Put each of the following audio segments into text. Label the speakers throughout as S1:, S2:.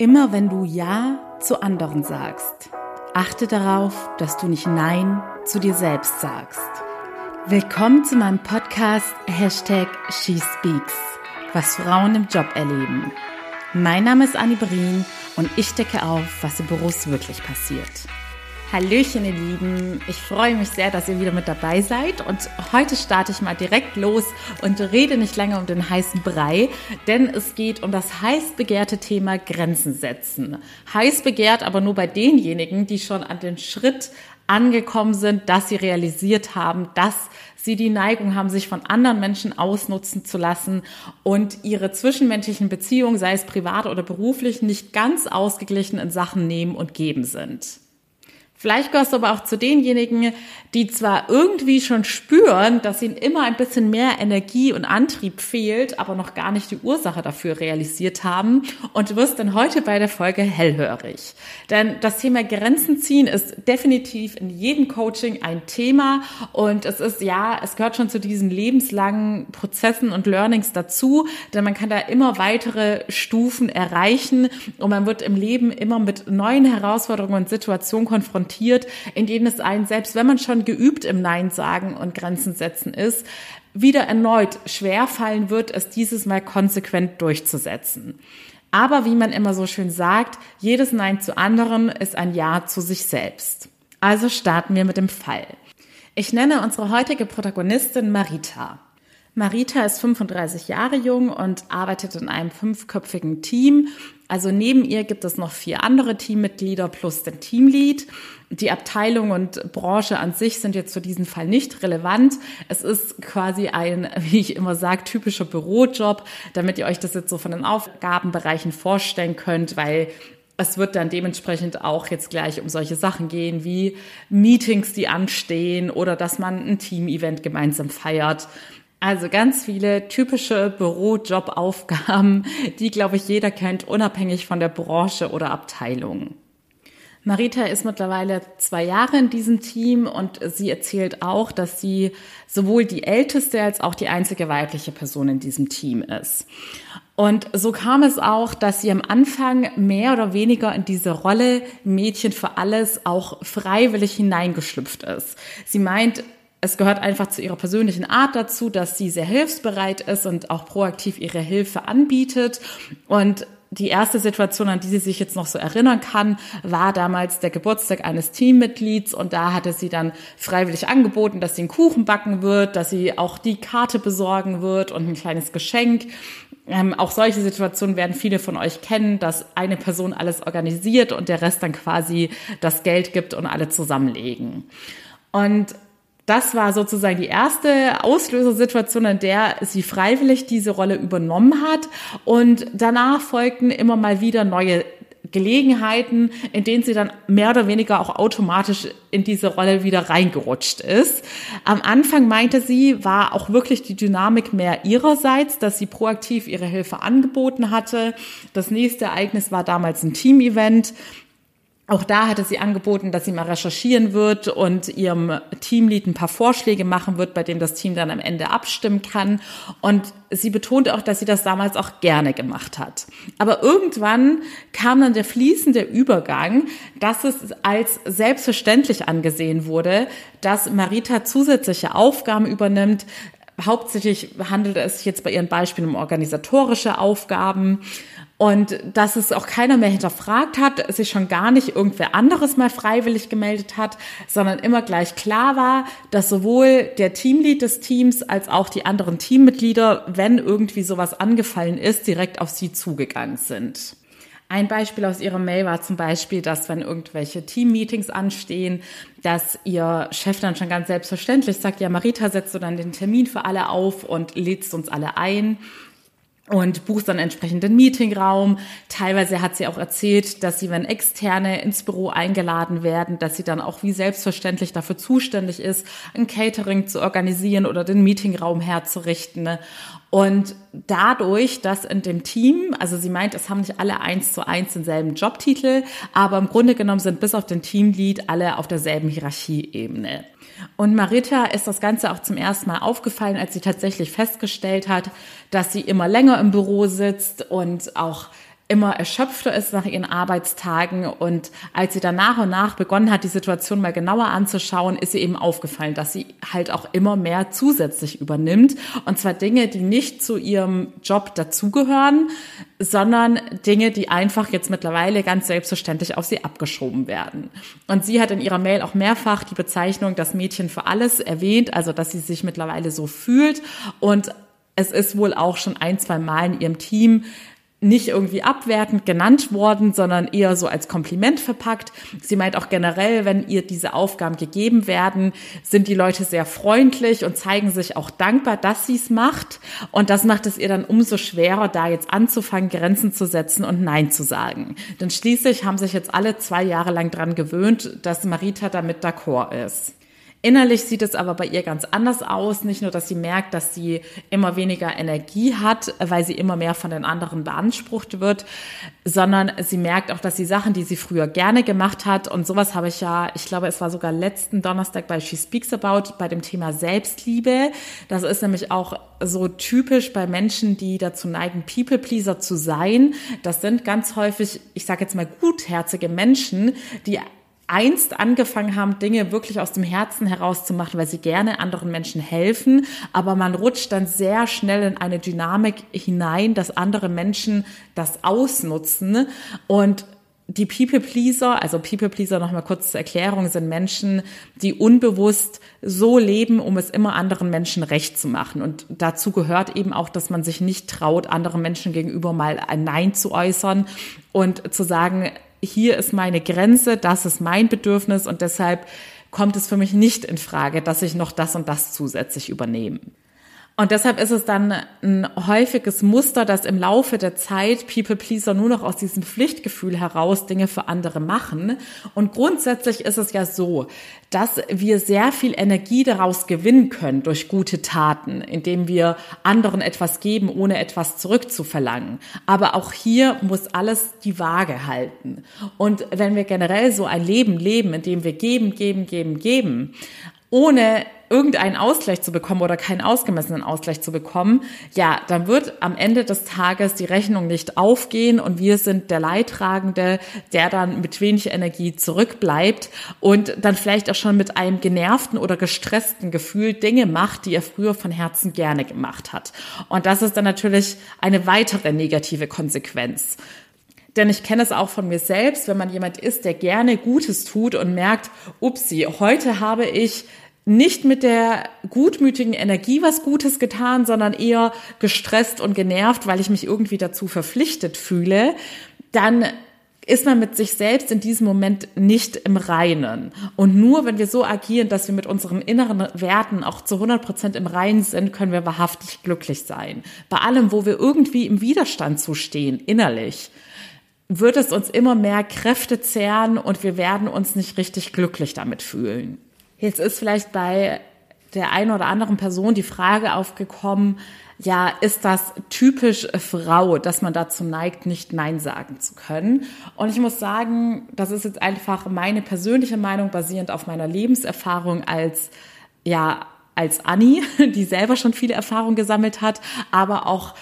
S1: Immer wenn du Ja zu anderen sagst, achte darauf, dass du nicht Nein zu dir selbst sagst. Willkommen zu meinem Podcast Hashtag SheSpeaks, was Frauen im Job erleben. Mein Name ist Annie Brien und ich decke auf, was im Büros wirklich passiert. Hallöchen, ihr Lieben. Ich freue mich sehr, dass ihr wieder mit dabei seid. Und heute starte ich mal direkt los und rede nicht lange um den heißen Brei, denn es geht um das heiß begehrte Thema Grenzen setzen. Heiß begehrt aber nur bei denjenigen, die schon an den Schritt angekommen sind, dass sie realisiert haben, dass sie die Neigung haben, sich von anderen Menschen ausnutzen zu lassen und ihre zwischenmenschlichen Beziehungen, sei es privat oder beruflich, nicht ganz ausgeglichen in Sachen nehmen und geben sind. Vielleicht gehörst du aber auch zu denjenigen, die zwar irgendwie schon spüren, dass ihnen immer ein bisschen mehr Energie und Antrieb fehlt, aber noch gar nicht die Ursache dafür realisiert haben. Und du wirst dann heute bei der Folge hellhörig. Denn das Thema Grenzen ziehen ist definitiv in jedem Coaching ein Thema. Und es ist, ja, es gehört schon zu diesen lebenslangen Prozessen und Learnings dazu. Denn man kann da immer weitere Stufen erreichen. Und man wird im Leben immer mit neuen Herausforderungen und Situationen konfrontiert konfrontiert, in denen es einen, selbst wenn man schon geübt im Nein sagen und Grenzen setzen ist, wieder erneut schwer fallen wird, es dieses Mal konsequent durchzusetzen. Aber wie man immer so schön sagt, jedes Nein zu anderen ist ein Ja zu sich selbst. Also starten wir mit dem Fall. Ich nenne unsere heutige Protagonistin Marita. Marita ist 35 Jahre jung und arbeitet in einem fünfköpfigen Team. Also neben ihr gibt es noch vier andere Teammitglieder plus den Teamlead. Die Abteilung und Branche an sich sind jetzt für diesen Fall nicht relevant. Es ist quasi ein, wie ich immer sage, typischer Bürojob, damit ihr euch das jetzt so von den Aufgabenbereichen vorstellen könnt, weil es wird dann dementsprechend auch jetzt gleich um solche Sachen gehen wie Meetings, die anstehen oder dass man ein Team-Event gemeinsam feiert. Also ganz viele typische Bürojobaufgaben, die, glaube ich, jeder kennt, unabhängig von der Branche oder Abteilung. Marita ist mittlerweile zwei Jahre in diesem Team und sie erzählt auch, dass sie sowohl die älteste als auch die einzige weibliche Person in diesem Team ist. Und so kam es auch, dass sie am Anfang mehr oder weniger in diese Rolle Mädchen für alles auch freiwillig hineingeschlüpft ist. Sie meint, es gehört einfach zu ihrer persönlichen Art dazu, dass sie sehr hilfsbereit ist und auch proaktiv ihre Hilfe anbietet. Und die erste Situation, an die sie sich jetzt noch so erinnern kann, war damals der Geburtstag eines Teammitglieds und da hatte sie dann freiwillig angeboten, dass sie einen Kuchen backen wird, dass sie auch die Karte besorgen wird und ein kleines Geschenk. Ähm, auch solche Situationen werden viele von euch kennen, dass eine Person alles organisiert und der Rest dann quasi das Geld gibt und alle zusammenlegen. Und das war sozusagen die erste Auslösersituation, in der sie freiwillig diese Rolle übernommen hat. Und danach folgten immer mal wieder neue Gelegenheiten, in denen sie dann mehr oder weniger auch automatisch in diese Rolle wieder reingerutscht ist. Am Anfang meinte sie, war auch wirklich die Dynamik mehr ihrerseits, dass sie proaktiv ihre Hilfe angeboten hatte. Das nächste Ereignis war damals ein Team-Event. Auch da hatte sie angeboten, dass sie mal recherchieren wird und ihrem Teamlead ein paar Vorschläge machen wird, bei dem das Team dann am Ende abstimmen kann. Und sie betonte auch, dass sie das damals auch gerne gemacht hat. Aber irgendwann kam dann der fließende Übergang, dass es als selbstverständlich angesehen wurde, dass Marita zusätzliche Aufgaben übernimmt, Hauptsächlich handelt es sich jetzt bei ihren Beispielen um organisatorische Aufgaben und dass es auch keiner mehr hinterfragt hat, sich schon gar nicht irgendwer anderes mal freiwillig gemeldet hat, sondern immer gleich klar war, dass sowohl der Teamlead des Teams als auch die anderen Teammitglieder, wenn irgendwie sowas angefallen ist, direkt auf sie zugegangen sind. Ein Beispiel aus ihrer Mail war zum Beispiel, dass wenn irgendwelche Team-Meetings anstehen, dass ihr Chef dann schon ganz selbstverständlich sagt, ja, Marita, setzt du dann den Termin für alle auf und lädst uns alle ein und buchst dann entsprechend den Meetingraum. Teilweise hat sie auch erzählt, dass sie, wenn Externe ins Büro eingeladen werden, dass sie dann auch wie selbstverständlich dafür zuständig ist, ein Catering zu organisieren oder den Meetingraum herzurichten. Und dadurch, dass in dem Team, also sie meint, es haben nicht alle eins zu eins denselben Jobtitel, aber im Grunde genommen sind bis auf den Teamlead alle auf derselben Hierarchieebene. Und Marita ist das Ganze auch zum ersten Mal aufgefallen, als sie tatsächlich festgestellt hat, dass sie immer länger im Büro sitzt und auch immer erschöpfter ist nach ihren Arbeitstagen. Und als sie dann nach und nach begonnen hat, die Situation mal genauer anzuschauen, ist ihr eben aufgefallen, dass sie halt auch immer mehr zusätzlich übernimmt. Und zwar Dinge, die nicht zu ihrem Job dazugehören, sondern Dinge, die einfach jetzt mittlerweile ganz selbstverständlich auf sie abgeschoben werden. Und sie hat in ihrer Mail auch mehrfach die Bezeichnung das Mädchen für alles erwähnt, also dass sie sich mittlerweile so fühlt. Und es ist wohl auch schon ein, zwei Mal in ihrem Team nicht irgendwie abwertend genannt worden, sondern eher so als Kompliment verpackt. Sie meint auch generell, wenn ihr diese Aufgaben gegeben werden, sind die Leute sehr freundlich und zeigen sich auch dankbar, dass sie es macht. Und das macht es ihr dann umso schwerer, da jetzt anzufangen, Grenzen zu setzen und Nein zu sagen. Denn schließlich haben sich jetzt alle zwei Jahre lang dran gewöhnt, dass Marita damit d'accord ist. Innerlich sieht es aber bei ihr ganz anders aus. Nicht nur, dass sie merkt, dass sie immer weniger Energie hat, weil sie immer mehr von den anderen beansprucht wird, sondern sie merkt auch, dass die Sachen, die sie früher gerne gemacht hat, und sowas habe ich ja, ich glaube, es war sogar letzten Donnerstag bei She Speaks About bei dem Thema Selbstliebe. Das ist nämlich auch so typisch bei Menschen, die dazu neigen, People-Pleaser zu sein. Das sind ganz häufig, ich sage jetzt mal, gutherzige Menschen, die einst angefangen haben, Dinge wirklich aus dem Herzen heraus zu machen, weil sie gerne anderen Menschen helfen, aber man rutscht dann sehr schnell in eine Dynamik hinein, dass andere Menschen das ausnutzen und die People Pleaser, also People Pleaser nochmal kurz zur Erklärung, sind Menschen, die unbewusst so leben, um es immer anderen Menschen recht zu machen. Und dazu gehört eben auch, dass man sich nicht traut, anderen Menschen gegenüber mal ein Nein zu äußern und zu sagen, hier ist meine Grenze, das ist mein Bedürfnis und deshalb kommt es für mich nicht in Frage, dass ich noch das und das zusätzlich übernehme. Und deshalb ist es dann ein häufiges Muster, dass im Laufe der Zeit People Pleaser nur noch aus diesem Pflichtgefühl heraus Dinge für andere machen. Und grundsätzlich ist es ja so, dass wir sehr viel Energie daraus gewinnen können durch gute Taten, indem wir anderen etwas geben, ohne etwas zurückzuverlangen. Aber auch hier muss alles die Waage halten. Und wenn wir generell so ein Leben leben, in dem wir geben, geben, geben, geben, ohne irgendeinen Ausgleich zu bekommen oder keinen ausgemessenen Ausgleich zu bekommen, ja, dann wird am Ende des Tages die Rechnung nicht aufgehen und wir sind der Leidtragende, der dann mit wenig Energie zurückbleibt und dann vielleicht auch schon mit einem genervten oder gestressten Gefühl Dinge macht, die er früher von Herzen gerne gemacht hat. Und das ist dann natürlich eine weitere negative Konsequenz. Denn ich kenne es auch von mir selbst, wenn man jemand ist, der gerne Gutes tut und merkt, upsi, heute habe ich nicht mit der gutmütigen Energie was Gutes getan, sondern eher gestresst und genervt, weil ich mich irgendwie dazu verpflichtet fühle, dann ist man mit sich selbst in diesem Moment nicht im Reinen. Und nur wenn wir so agieren, dass wir mit unseren inneren Werten auch zu 100 Prozent im Reinen sind, können wir wahrhaftig glücklich sein. Bei allem, wo wir irgendwie im Widerstand zustehen, innerlich, wird es uns immer mehr Kräfte zehren und wir werden uns nicht richtig glücklich damit fühlen. Jetzt ist vielleicht bei der einen oder anderen Person die Frage aufgekommen, ja, ist das typisch Frau, dass man dazu neigt, nicht Nein sagen zu können? Und ich muss sagen, das ist jetzt einfach meine persönliche Meinung basierend auf meiner Lebenserfahrung als, ja, als Annie, die selber schon viele Erfahrungen gesammelt hat, aber auch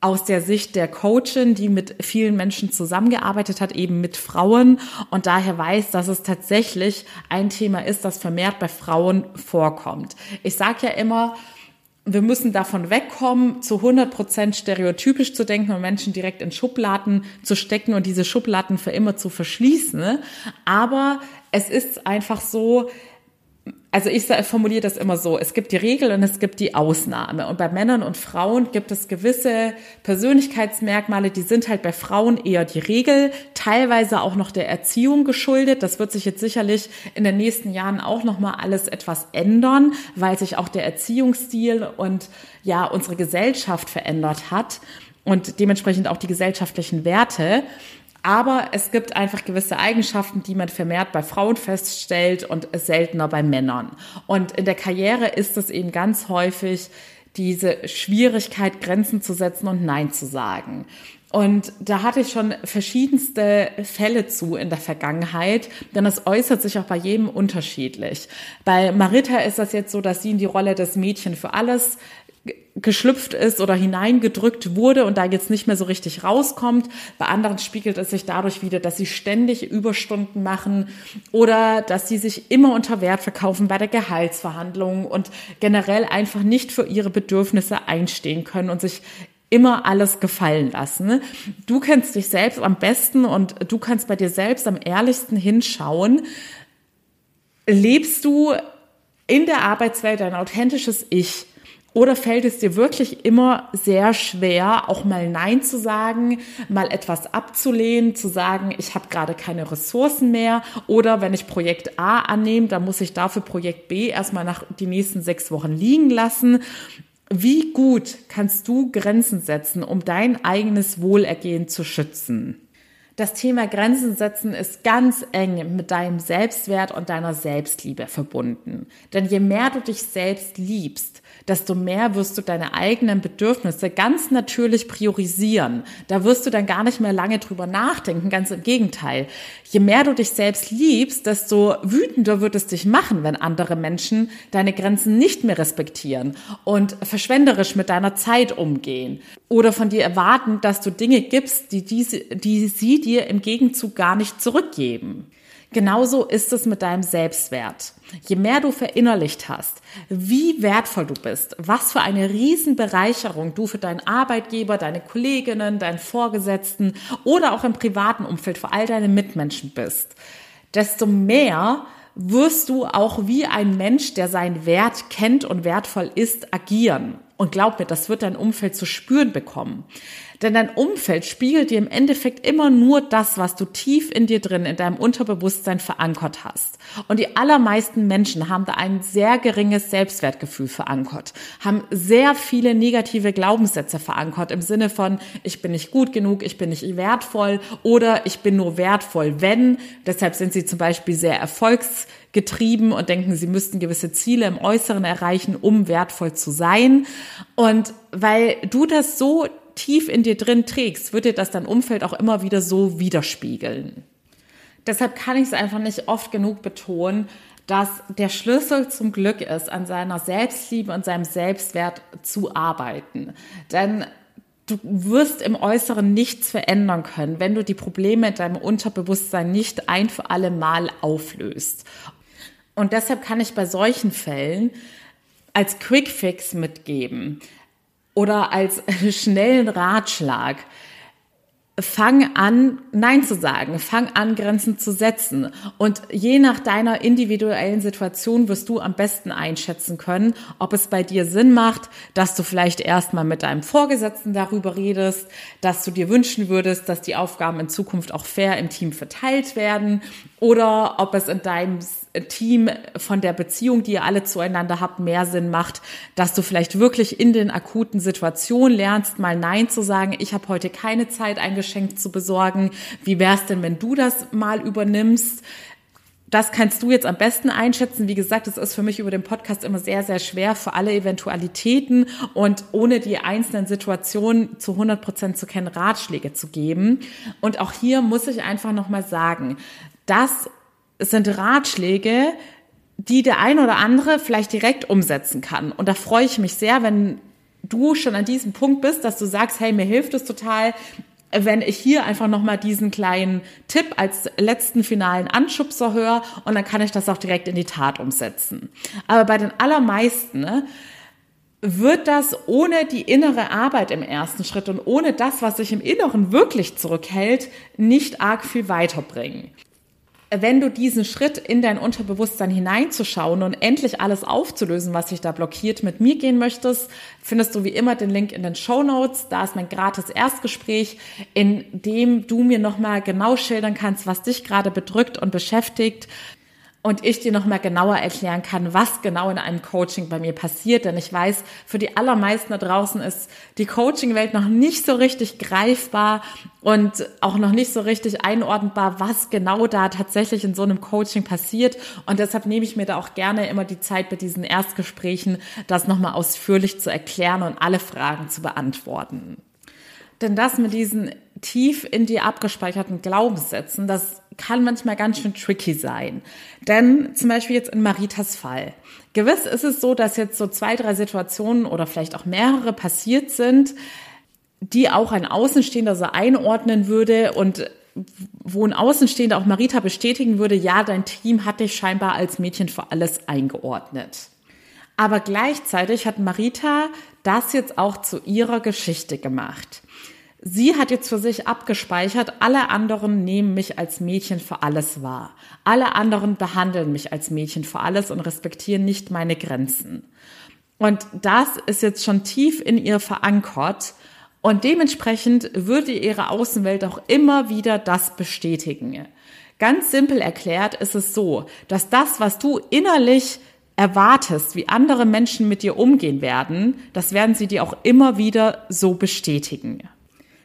S1: aus der Sicht der Coachin, die mit vielen Menschen zusammengearbeitet hat, eben mit Frauen und daher weiß, dass es tatsächlich ein Thema ist, das vermehrt bei Frauen vorkommt. Ich sage ja immer, wir müssen davon wegkommen, zu 100 Prozent stereotypisch zu denken und Menschen direkt in Schubladen zu stecken und diese Schubladen für immer zu verschließen. Aber es ist einfach so, also ich formuliere das immer so, es gibt die Regel und es gibt die Ausnahme. Und bei Männern und Frauen gibt es gewisse Persönlichkeitsmerkmale, die sind halt bei Frauen eher die Regel, teilweise auch noch der Erziehung geschuldet. Das wird sich jetzt sicherlich in den nächsten Jahren auch nochmal alles etwas ändern, weil sich auch der Erziehungsstil und ja unsere Gesellschaft verändert hat und dementsprechend auch die gesellschaftlichen Werte. Aber es gibt einfach gewisse Eigenschaften, die man vermehrt bei Frauen feststellt und seltener bei Männern. Und in der Karriere ist es eben ganz häufig diese Schwierigkeit, Grenzen zu setzen und Nein zu sagen. Und da hatte ich schon verschiedenste Fälle zu in der Vergangenheit, denn es äußert sich auch bei jedem unterschiedlich. Bei Marita ist das jetzt so, dass sie in die Rolle des Mädchen für alles geschlüpft ist oder hineingedrückt wurde und da jetzt nicht mehr so richtig rauskommt. Bei anderen spiegelt es sich dadurch wieder, dass sie ständig Überstunden machen oder dass sie sich immer unter Wert verkaufen bei der Gehaltsverhandlung und generell einfach nicht für ihre Bedürfnisse einstehen können und sich immer alles gefallen lassen. Du kennst dich selbst am besten und du kannst bei dir selbst am ehrlichsten hinschauen. Lebst du in der Arbeitswelt ein authentisches Ich? Oder fällt es dir wirklich immer sehr schwer, auch mal Nein zu sagen, mal etwas abzulehnen, zu sagen, ich habe gerade keine Ressourcen mehr? Oder wenn ich Projekt A annehme, dann muss ich dafür Projekt B erstmal nach die nächsten sechs Wochen liegen lassen. Wie gut kannst du Grenzen setzen, um dein eigenes Wohlergehen zu schützen? Das Thema Grenzen setzen ist ganz eng mit deinem Selbstwert und deiner Selbstliebe verbunden. Denn je mehr du dich selbst liebst, desto mehr wirst du deine eigenen Bedürfnisse ganz natürlich priorisieren. Da wirst du dann gar nicht mehr lange drüber nachdenken, ganz im Gegenteil. Je mehr du dich selbst liebst, desto wütender wird es dich machen, wenn andere Menschen deine Grenzen nicht mehr respektieren und verschwenderisch mit deiner Zeit umgehen oder von dir erwarten, dass du Dinge gibst, die, diese, die sie dir im Gegenzug gar nicht zurückgeben. Genauso ist es mit deinem Selbstwert. Je mehr du verinnerlicht hast, wie wertvoll du bist, was für eine Riesenbereicherung du für deinen Arbeitgeber, deine Kolleginnen, deinen Vorgesetzten oder auch im privaten Umfeld für all deine Mitmenschen bist, desto mehr wirst du auch wie ein Mensch, der seinen Wert kennt und wertvoll ist, agieren. Und glaub mir, das wird dein Umfeld zu spüren bekommen. Denn dein Umfeld spiegelt dir im Endeffekt immer nur das, was du tief in dir drin, in deinem Unterbewusstsein verankert hast. Und die allermeisten Menschen haben da ein sehr geringes Selbstwertgefühl verankert, haben sehr viele negative Glaubenssätze verankert im Sinne von, ich bin nicht gut genug, ich bin nicht wertvoll oder ich bin nur wertvoll, wenn. Deshalb sind sie zum Beispiel sehr erfolgsgetrieben und denken, sie müssten gewisse Ziele im Äußeren erreichen, um wertvoll zu sein. Und weil du das so tief in dir drin trägst, wird dir das dein Umfeld auch immer wieder so widerspiegeln. Deshalb kann ich es einfach nicht oft genug betonen, dass der Schlüssel zum Glück ist, an seiner Selbstliebe und seinem Selbstwert zu arbeiten. Denn du wirst im Äußeren nichts verändern können, wenn du die Probleme in deinem Unterbewusstsein nicht ein für alle Mal auflöst. Und deshalb kann ich bei solchen Fällen als Quickfix mitgeben, oder als schnellen Ratschlag. Fang an, Nein zu sagen. Fang an, Grenzen zu setzen. Und je nach deiner individuellen Situation wirst du am besten einschätzen können, ob es bei dir Sinn macht, dass du vielleicht erstmal mit deinem Vorgesetzten darüber redest, dass du dir wünschen würdest, dass die Aufgaben in Zukunft auch fair im Team verteilt werden oder ob es in deinem Team von der Beziehung, die ihr alle zueinander habt, mehr Sinn macht, dass du vielleicht wirklich in den akuten Situationen lernst, mal Nein zu sagen. Ich habe heute keine Zeit, ein Geschenk zu besorgen. Wie wär's denn, wenn du das mal übernimmst? Das kannst du jetzt am besten einschätzen. Wie gesagt, es ist für mich über den Podcast immer sehr, sehr schwer für alle Eventualitäten und ohne die einzelnen Situationen zu 100 Prozent zu kennen, Ratschläge zu geben. Und auch hier muss ich einfach nochmal sagen, das sind Ratschläge, die der ein oder andere vielleicht direkt umsetzen kann. Und da freue ich mich sehr, wenn du schon an diesem Punkt bist, dass du sagst, hey, mir hilft es total, wenn ich hier einfach nochmal diesen kleinen Tipp als letzten finalen Anschubser höre und dann kann ich das auch direkt in die Tat umsetzen. Aber bei den allermeisten ne, wird das ohne die innere Arbeit im ersten Schritt und ohne das, was sich im Inneren wirklich zurückhält, nicht arg viel weiterbringen wenn du diesen Schritt in dein Unterbewusstsein hineinzuschauen und endlich alles aufzulösen, was sich da blockiert, mit mir gehen möchtest, findest du wie immer den Link in den Show Notes. Da ist mein gratis Erstgespräch, in dem du mir nochmal genau schildern kannst, was dich gerade bedrückt und beschäftigt, und ich dir nochmal genauer erklären kann, was genau in einem Coaching bei mir passiert. Denn ich weiß, für die allermeisten da draußen ist die Coaching-Welt noch nicht so richtig greifbar und auch noch nicht so richtig einordnbar, was genau da tatsächlich in so einem Coaching passiert. Und deshalb nehme ich mir da auch gerne immer die Zeit bei diesen Erstgesprächen, das nochmal ausführlich zu erklären und alle Fragen zu beantworten. Denn das mit diesen tief in dir abgespeicherten Glaubenssätzen, das kann manchmal ganz schön tricky sein. Denn zum Beispiel jetzt in Maritas Fall. Gewiss ist es so, dass jetzt so zwei, drei Situationen oder vielleicht auch mehrere passiert sind, die auch ein Außenstehender so einordnen würde und wo ein Außenstehender auch Marita bestätigen würde, ja, dein Team hat dich scheinbar als Mädchen für alles eingeordnet. Aber gleichzeitig hat Marita das jetzt auch zu ihrer Geschichte gemacht. Sie hat jetzt für sich abgespeichert, alle anderen nehmen mich als Mädchen für alles wahr. Alle anderen behandeln mich als Mädchen für alles und respektieren nicht meine Grenzen. Und das ist jetzt schon tief in ihr verankert und dementsprechend würde ihre Außenwelt auch immer wieder das bestätigen. Ganz simpel erklärt ist es so, dass das, was du innerlich erwartest, wie andere Menschen mit dir umgehen werden, das werden sie dir auch immer wieder so bestätigen.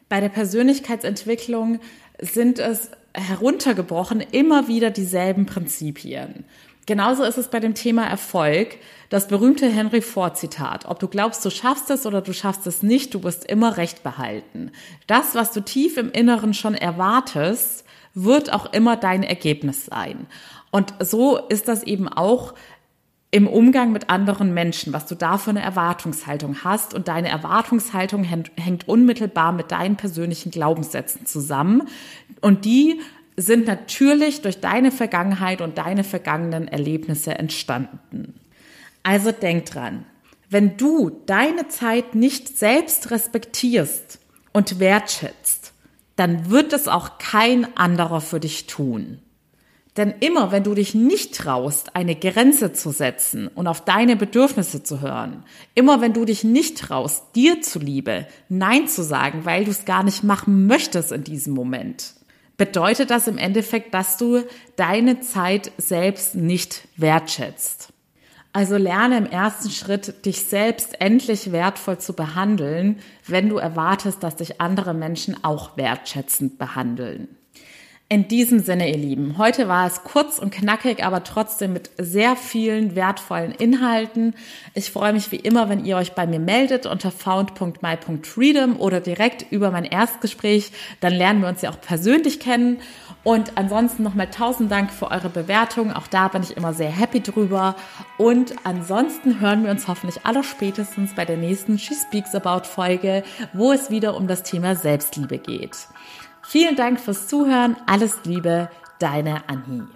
S1: Bei der Persönlichkeitsentwicklung sind es heruntergebrochen immer wieder dieselben Prinzipien. Genauso ist es bei dem Thema Erfolg. Das berühmte Henry Ford Zitat. Ob du glaubst, du schaffst es oder du schaffst es nicht, du wirst immer Recht behalten. Das, was du tief im Inneren schon erwartest, wird auch immer dein Ergebnis sein. Und so ist das eben auch im Umgang mit anderen Menschen, was du da für eine Erwartungshaltung hast. Und deine Erwartungshaltung hängt unmittelbar mit deinen persönlichen Glaubenssätzen zusammen. Und die sind natürlich durch deine Vergangenheit und deine vergangenen Erlebnisse entstanden. Also denk dran, wenn du deine Zeit nicht selbst respektierst und wertschätzt, dann wird es auch kein anderer für dich tun. Denn immer, wenn du dich nicht traust, eine Grenze zu setzen und auf deine Bedürfnisse zu hören, immer wenn du dich nicht traust, dir zuliebe Nein zu sagen, weil du es gar nicht machen möchtest in diesem Moment, bedeutet das im Endeffekt, dass du deine Zeit selbst nicht wertschätzt. Also lerne im ersten Schritt, dich selbst endlich wertvoll zu behandeln, wenn du erwartest, dass dich andere Menschen auch wertschätzend behandeln. In diesem Sinne, ihr Lieben, heute war es kurz und knackig, aber trotzdem mit sehr vielen wertvollen Inhalten. Ich freue mich wie immer, wenn ihr euch bei mir meldet unter found.my.freedom oder direkt über mein Erstgespräch. Dann lernen wir uns ja auch persönlich kennen. Und ansonsten nochmal tausend Dank für eure Bewertung. Auch da bin ich immer sehr happy drüber. Und ansonsten hören wir uns hoffentlich alle spätestens bei der nächsten She Speaks About Folge, wo es wieder um das Thema Selbstliebe geht. Vielen Dank fürs Zuhören. Alles Liebe, deine Annie.